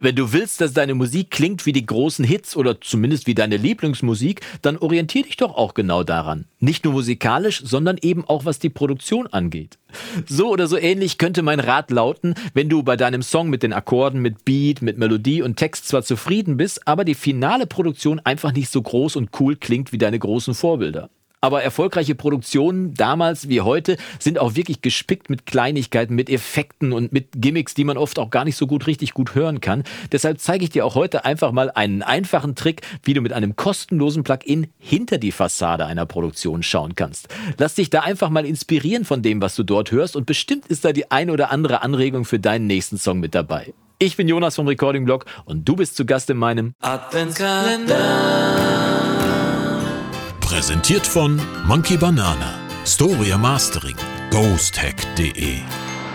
Wenn du willst, dass deine Musik klingt wie die großen Hits oder zumindest wie deine Lieblingsmusik, dann orientier dich doch auch genau daran. Nicht nur musikalisch, sondern eben auch was die Produktion angeht. So oder so ähnlich könnte mein Rat lauten, wenn du bei deinem Song mit den Akkorden, mit Beat, mit Melodie und Text zwar zufrieden bist, aber die finale Produktion einfach nicht so groß und cool klingt wie deine großen Vorbilder. Aber erfolgreiche Produktionen damals wie heute sind auch wirklich gespickt mit Kleinigkeiten, mit Effekten und mit Gimmicks, die man oft auch gar nicht so gut richtig gut hören kann. Deshalb zeige ich dir auch heute einfach mal einen einfachen Trick, wie du mit einem kostenlosen Plugin hinter die Fassade einer Produktion schauen kannst. Lass dich da einfach mal inspirieren von dem, was du dort hörst und bestimmt ist da die ein oder andere Anregung für deinen nächsten Song mit dabei. Ich bin Jonas vom Recording Blog und du bist zu Gast in meinem Adventskalender. Präsentiert von Monkey Banana, Storia Mastering, ghosthack.de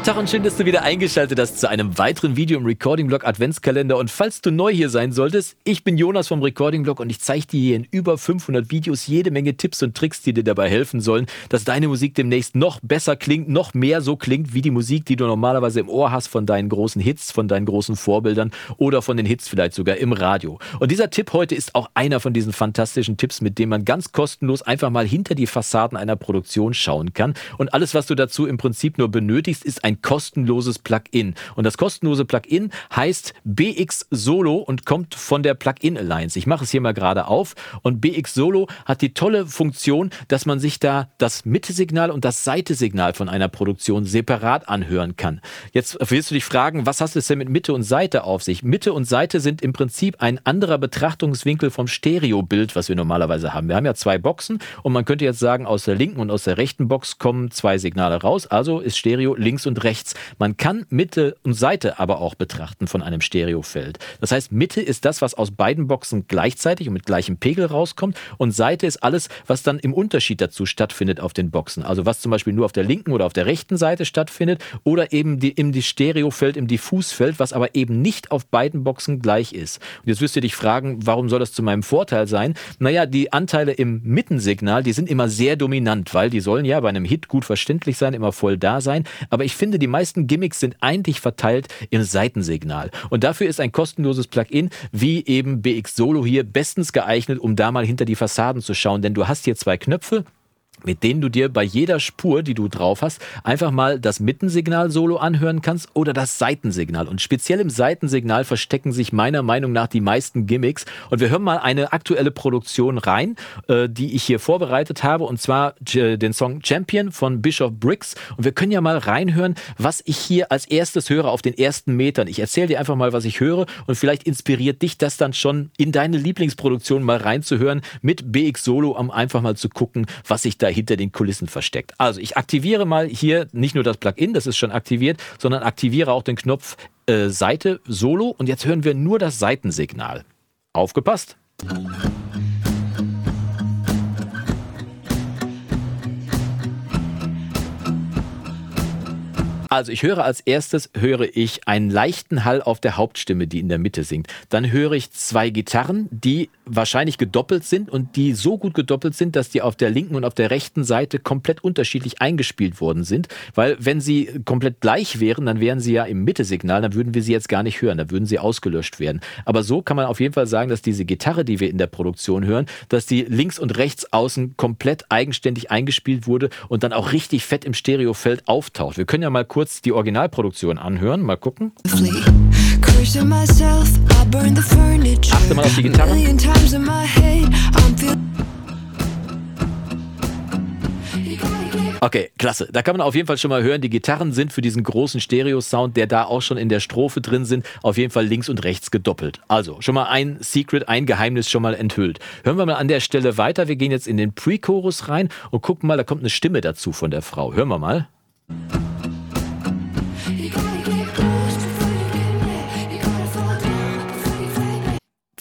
Tag und schön, dass du wieder eingeschaltet hast zu einem weiteren Video im Recording Blog Adventskalender. Und falls du neu hier sein solltest, ich bin Jonas vom Recording Blog und ich zeige dir hier in über 500 Videos jede Menge Tipps und Tricks, die dir dabei helfen sollen, dass deine Musik demnächst noch besser klingt, noch mehr so klingt wie die Musik, die du normalerweise im Ohr hast von deinen großen Hits, von deinen großen Vorbildern oder von den Hits vielleicht sogar im Radio. Und dieser Tipp heute ist auch einer von diesen fantastischen Tipps, mit dem man ganz kostenlos einfach mal hinter die Fassaden einer Produktion schauen kann. Und alles, was du dazu im Prinzip nur benötigst, ist ein ein kostenloses Plugin. Und das kostenlose Plugin heißt BX Solo und kommt von der Plugin Alliance. Ich mache es hier mal gerade auf und BX Solo hat die tolle Funktion, dass man sich da das Mitte-Signal und das Seite-Signal von einer Produktion separat anhören kann. Jetzt willst du dich fragen, was hast du denn mit Mitte und Seite auf sich? Mitte und Seite sind im Prinzip ein anderer Betrachtungswinkel vom Stereobild, was wir normalerweise haben. Wir haben ja zwei Boxen und man könnte jetzt sagen, aus der linken und aus der rechten Box kommen zwei Signale raus. Also ist Stereo links und rechts. Man kann Mitte und Seite aber auch betrachten von einem Stereofeld. Das heißt, Mitte ist das, was aus beiden Boxen gleichzeitig und mit gleichem Pegel rauskommt und Seite ist alles, was dann im Unterschied dazu stattfindet auf den Boxen. Also was zum Beispiel nur auf der linken oder auf der rechten Seite stattfindet oder eben die, im Stereofeld, im Diffusfeld, was aber eben nicht auf beiden Boxen gleich ist. Und jetzt wirst du dich fragen, warum soll das zu meinem Vorteil sein? Naja, die Anteile im Mittensignal, die sind immer sehr dominant, weil die sollen ja bei einem Hit gut verständlich sein, immer voll da sein. Aber ich finde, finde, die meisten Gimmicks sind eigentlich verteilt im Seitensignal. Und dafür ist ein kostenloses Plugin wie eben BX Solo hier bestens geeignet, um da mal hinter die Fassaden zu schauen. Denn du hast hier zwei Knöpfe mit denen du dir bei jeder Spur, die du drauf hast, einfach mal das Mittensignal solo anhören kannst oder das Seitensignal. Und speziell im Seitensignal verstecken sich meiner Meinung nach die meisten Gimmicks. Und wir hören mal eine aktuelle Produktion rein, äh, die ich hier vorbereitet habe, und zwar den Song Champion von Bishop Briggs. Und wir können ja mal reinhören, was ich hier als erstes höre auf den ersten Metern. Ich erzähle dir einfach mal, was ich höre und vielleicht inspiriert dich das dann schon in deine Lieblingsproduktion mal reinzuhören mit BX Solo, um einfach mal zu gucken, was sich da hinter den Kulissen versteckt. Also ich aktiviere mal hier nicht nur das Plugin, das ist schon aktiviert, sondern aktiviere auch den Knopf äh, Seite Solo und jetzt hören wir nur das Seitensignal. Aufgepasst! Also ich höre als erstes, höre ich einen leichten Hall auf der Hauptstimme, die in der Mitte singt. Dann höre ich zwei Gitarren, die wahrscheinlich gedoppelt sind und die so gut gedoppelt sind, dass die auf der linken und auf der rechten Seite komplett unterschiedlich eingespielt worden sind. Weil wenn sie komplett gleich wären, dann wären sie ja im Mitte-Signal, dann würden wir sie jetzt gar nicht hören, dann würden sie ausgelöscht werden. Aber so kann man auf jeden Fall sagen, dass diese Gitarre, die wir in der Produktion hören, dass die links und rechts außen komplett eigenständig eingespielt wurde und dann auch richtig fett im Stereofeld auftaucht. Wir können ja mal kurz die Originalproduktion anhören. Mal gucken. Achte mal auf die Gitarre. Okay, klasse. Da kann man auf jeden Fall schon mal hören, die Gitarren sind für diesen großen Stereo-Sound, der da auch schon in der Strophe drin sind, auf jeden Fall links und rechts gedoppelt. Also schon mal ein Secret, ein Geheimnis schon mal enthüllt. Hören wir mal an der Stelle weiter. Wir gehen jetzt in den Pre-Chorus rein und gucken mal, da kommt eine Stimme dazu von der Frau. Hören wir mal.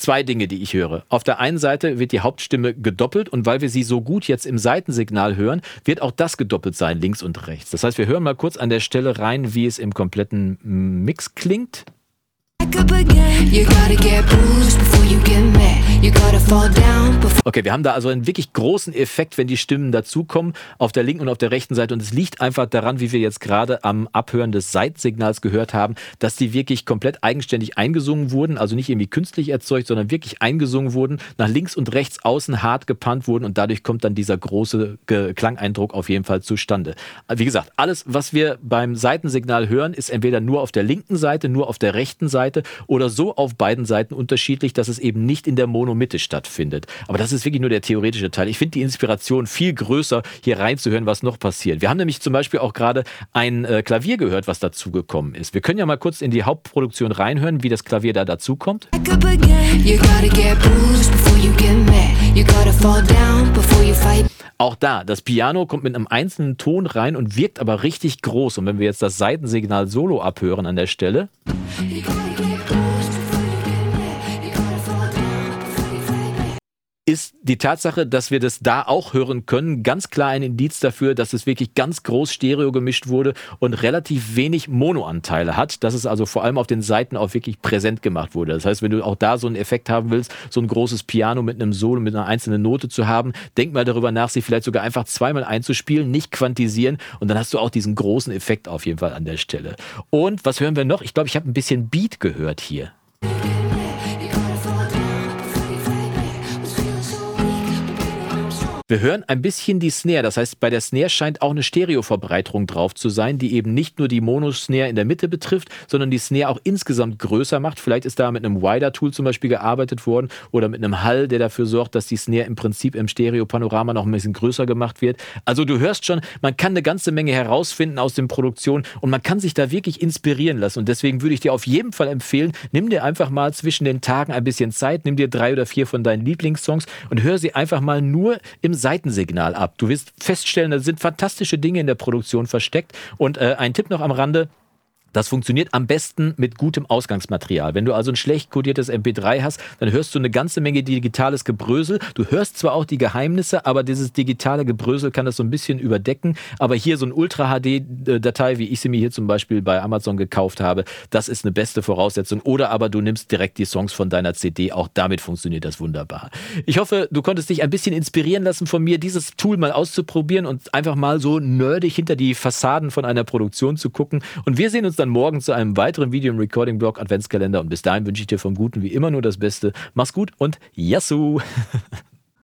Zwei Dinge, die ich höre. Auf der einen Seite wird die Hauptstimme gedoppelt und weil wir sie so gut jetzt im Seitensignal hören, wird auch das gedoppelt sein, links und rechts. Das heißt, wir hören mal kurz an der Stelle rein, wie es im kompletten Mix klingt. Mad. Okay, wir haben da also einen wirklich großen Effekt, wenn die Stimmen dazukommen, auf der linken und auf der rechten Seite. Und es liegt einfach daran, wie wir jetzt gerade am Abhören des Seitensignals gehört haben, dass die wirklich komplett eigenständig eingesungen wurden, also nicht irgendwie künstlich erzeugt, sondern wirklich eingesungen wurden, nach links und rechts außen hart gepannt wurden und dadurch kommt dann dieser große Klangeindruck auf jeden Fall zustande. Wie gesagt, alles, was wir beim Seitensignal hören, ist entweder nur auf der linken Seite, nur auf der rechten Seite oder so auf beiden Seiten unterschiedlich, dass es eben nicht in der Monomitte stattfindet. Aber das ist wirklich nur der theoretische Teil. Ich finde die Inspiration viel größer, hier reinzuhören, was noch passiert. Wir haben nämlich zum Beispiel auch gerade ein äh, Klavier gehört, was dazugekommen ist. Wir können ja mal kurz in die Hauptproduktion reinhören, wie das Klavier da dazukommt. Auch da, das Piano kommt mit einem einzelnen Ton rein und wirkt aber richtig groß. Und wenn wir jetzt das Seitensignal Solo abhören an der Stelle. Ist die Tatsache, dass wir das da auch hören können, ganz klar ein Indiz dafür, dass es wirklich ganz groß Stereo gemischt wurde und relativ wenig Monoanteile hat, dass es also vor allem auf den Seiten auch wirklich präsent gemacht wurde. Das heißt, wenn du auch da so einen Effekt haben willst, so ein großes Piano mit einem Solo, mit einer einzelnen Note zu haben, denk mal darüber nach, sie vielleicht sogar einfach zweimal einzuspielen, nicht quantisieren und dann hast du auch diesen großen Effekt auf jeden Fall an der Stelle. Und was hören wir noch? Ich glaube, ich habe ein bisschen Beat gehört hier. Wir hören ein bisschen die Snare. Das heißt, bei der Snare scheint auch eine Stereoverbreiterung drauf zu sein, die eben nicht nur die Mono-Snare in der Mitte betrifft, sondern die Snare auch insgesamt größer macht. Vielleicht ist da mit einem Wider-Tool zum Beispiel gearbeitet worden oder mit einem Hall, der dafür sorgt, dass die Snare im Prinzip im Stereo-Panorama noch ein bisschen größer gemacht wird. Also du hörst schon, man kann eine ganze Menge herausfinden aus den Produktionen und man kann sich da wirklich inspirieren lassen. Und deswegen würde ich dir auf jeden Fall empfehlen, nimm dir einfach mal zwischen den Tagen ein bisschen Zeit, nimm dir drei oder vier von deinen Lieblingssongs und hör sie einfach mal nur im Seitensignal ab. Du wirst feststellen, da sind fantastische Dinge in der Produktion versteckt. Und äh, ein Tipp noch am Rande, das funktioniert am besten mit gutem Ausgangsmaterial. Wenn du also ein schlecht kodiertes MP3 hast, dann hörst du eine ganze Menge digitales Gebrösel. Du hörst zwar auch die Geheimnisse, aber dieses digitale Gebrösel kann das so ein bisschen überdecken. Aber hier so ein Ultra-HD-Datei, wie ich sie mir hier zum Beispiel bei Amazon gekauft habe, das ist eine beste Voraussetzung. Oder aber du nimmst direkt die Songs von deiner CD. Auch damit funktioniert das wunderbar. Ich hoffe, du konntest dich ein bisschen inspirieren lassen von mir, dieses Tool mal auszuprobieren und einfach mal so nerdig hinter die Fassaden von einer Produktion zu gucken. Und wir sehen uns dann morgen zu einem weiteren Video im Recording-Blog Adventskalender. Und bis dahin wünsche ich dir vom Guten wie immer nur das Beste. Mach's gut und Yassou!